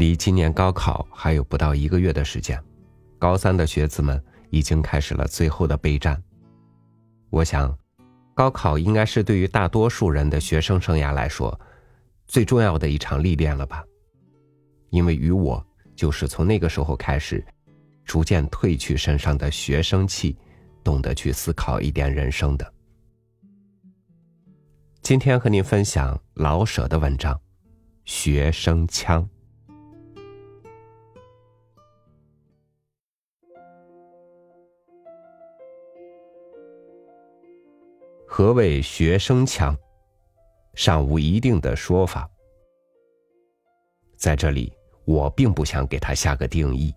离今年高考还有不到一个月的时间，高三的学子们已经开始了最后的备战。我想，高考应该是对于大多数人的学生生涯来说，最重要的一场历练了吧？因为与我就是从那个时候开始，逐渐褪去身上的学生气，懂得去思考一点人生的。今天和您分享老舍的文章《学生腔》。何谓学生腔？尚无一定的说法。在这里，我并不想给他下个定义。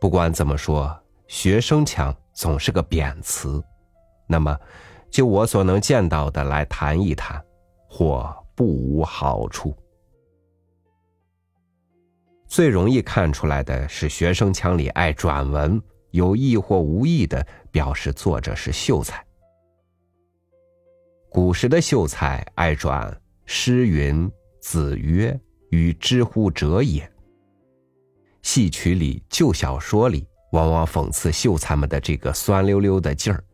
不管怎么说，学生腔总是个贬词。那么，就我所能见到的来谈一谈，或不无好处。最容易看出来的是，学生腔里爱转文。有意或无意的表示作者是秀才。古时的秀才爱转诗云：“子曰：‘与之乎者也。’”戏曲里、旧小说里，往往讽刺秀才们的这个酸溜溜的劲儿。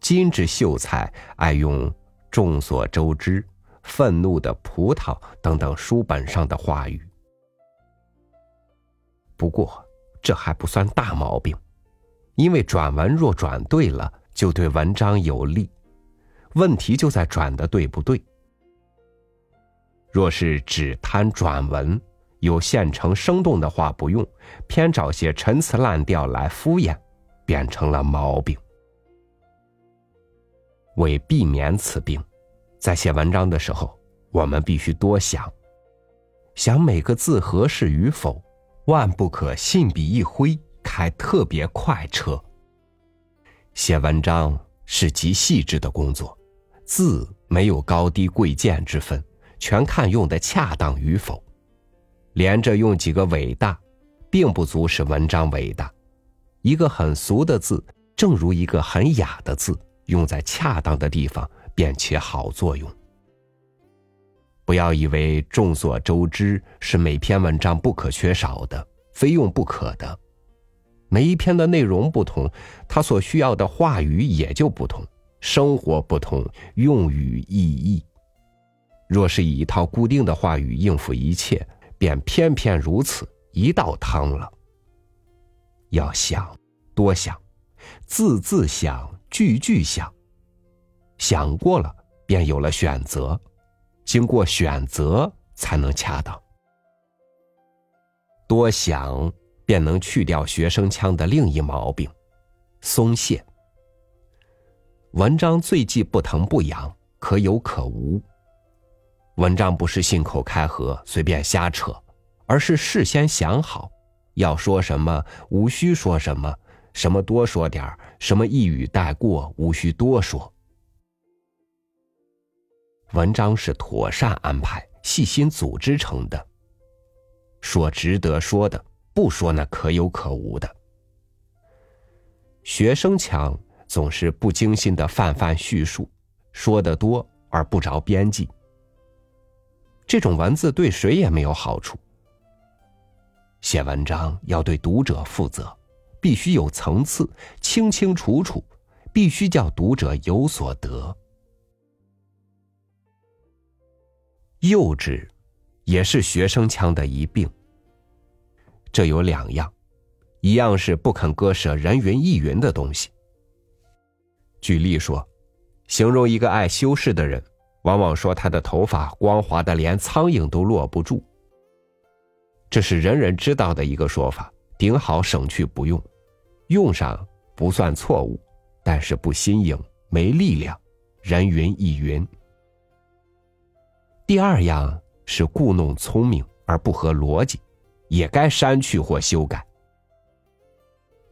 今之秀才爱用众所周知、愤怒的葡萄等等书本上的话语。不过。这还不算大毛病，因为转文若转对了，就对文章有利。问题就在转的对不对。若是只贪转文，有现成生动的话不用，偏找些陈词滥调来敷衍，变成了毛病。为避免此病，在写文章的时候，我们必须多想，想每个字合适与否。万不可信笔一挥开特别快车。写文章是极细致的工作，字没有高低贵贱之分，全看用的恰当与否。连着用几个伟大，并不足使文章伟大。一个很俗的字，正如一个很雅的字，用在恰当的地方，便起好作用。不要以为众所周知是每篇文章不可缺少的，非用不可的。每一篇的内容不同，它所需要的话语也就不同，生活不同，用语意义。若是以一套固定的话语应付一切，便偏偏如此一道汤了。要想，多想，字字想，句句想，想过了，便有了选择。经过选择才能恰当。多想便能去掉学生腔的另一毛病——松懈。文章最忌不疼不痒，可有可无。文章不是信口开河、随便瞎扯，而是事先想好，要说什么无需说什么，什么多说点什么一语带过，无需多说。文章是妥善安排、细心组织成的。说值得说的，不说那可有可无的。学生腔总是不精心的泛泛叙述，说的多而不着边际。这种文字对谁也没有好处。写文章要对读者负责，必须有层次、清清楚楚，必须叫读者有所得。幼稚，也是学生腔的一病。这有两样，一样是不肯割舍人云亦云的东西。举例说，形容一个爱修饰的人，往往说他的头发光滑的连苍蝇都落不住。这是人人知道的一个说法，顶好省去不用，用上不算错误，但是不新颖，没力量，人云亦云。第二样是故弄聪明而不合逻辑，也该删去或修改。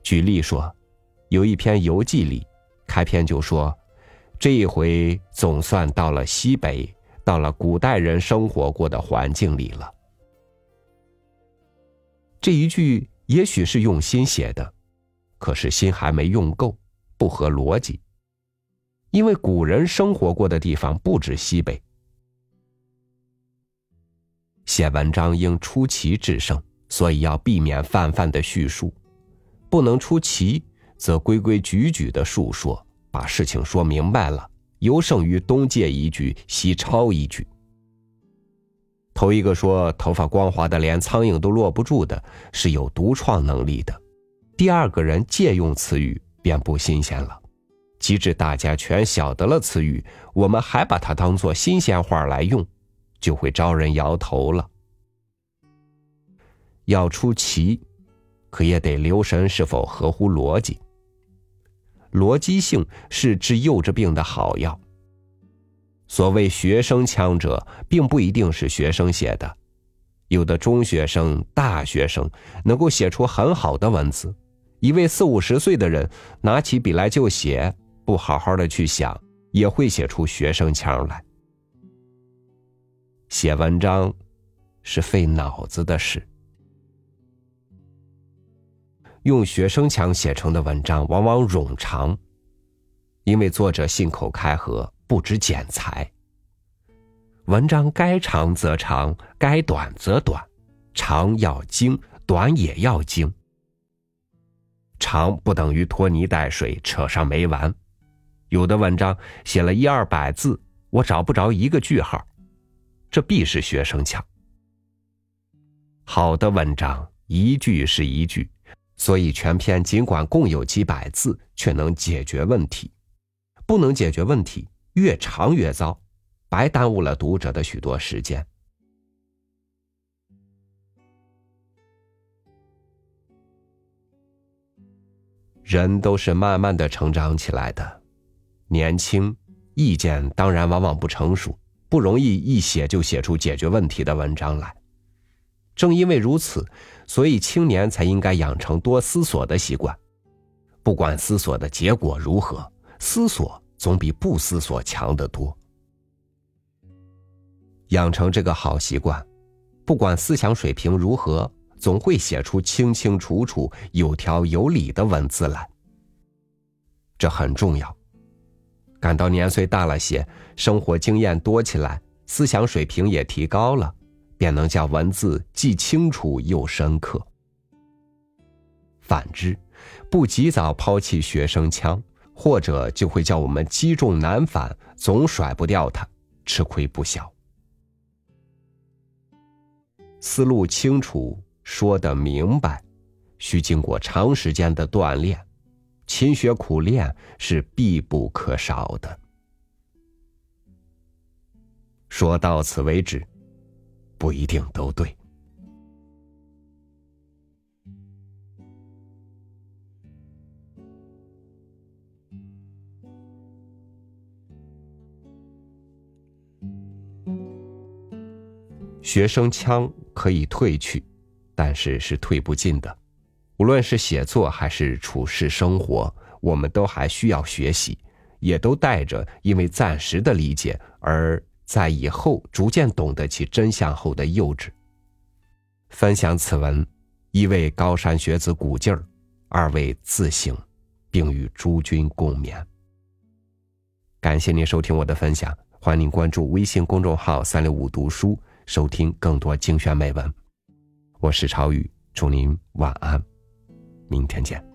举例说，有一篇游记里，开篇就说：“这一回总算到了西北，到了古代人生活过的环境里了。”这一句也许是用心写的，可是心还没用够，不合逻辑。因为古人生活过的地方不止西北。写文章应出奇制胜，所以要避免泛泛的叙述，不能出奇，则规规矩矩的述说，把事情说明白了，尤胜于东借一句，西抄一句。头一个说头发光滑的连苍蝇都落不住的，是有独创能力的；第二个人借用词语便不新鲜了。即使大家全晓得了词语，我们还把它当做新鲜话来用，就会招人摇头了。要出奇，可也得留神是否合乎逻辑。逻辑性是治幼稚病的好药。所谓学生腔者，并不一定是学生写的，有的中学生、大学生能够写出很好的文字，一位四五十岁的人拿起笔来就写。不好好的去想，也会写出学生腔来。写文章是费脑子的事，用学生腔写成的文章往往冗长，因为作者信口开河，不知剪裁。文章该长则长，该短则短，长要精，短也要精。长不等于拖泥带水，扯上没完。有的文章写了一二百字，我找不着一个句号，这必是学生腔。好的文章一句是一句，所以全篇尽管共有几百字，却能解决问题。不能解决问题，越长越糟，白耽误了读者的许多时间。人都是慢慢的成长起来的。年轻，意见当然往往不成熟，不容易一写就写出解决问题的文章来。正因为如此，所以青年才应该养成多思索的习惯。不管思索的结果如何，思索总比不思索强得多。养成这个好习惯，不管思想水平如何，总会写出清清楚楚、有条有理的文字来。这很重要。感到年岁大了些，生活经验多起来，思想水平也提高了，便能叫文字既清楚又深刻。反之，不及早抛弃学生腔，或者就会叫我们积重难返，总甩不掉它，吃亏不小。思路清楚，说得明白，需经过长时间的锻炼。勤学苦练是必不可少的。说到此为止，不一定都对。学生腔可以褪去，但是是退不尽的。无论是写作还是处事生活，我们都还需要学习，也都带着因为暂时的理解，而在以后逐渐懂得其真相后的幼稚。分享此文，一为高山学子鼓劲儿，二为自省，并与诸君共勉。感谢您收听我的分享，欢迎您关注微信公众号“三六五读书”，收听更多精选美文。我是超宇，祝您晚安。明天见。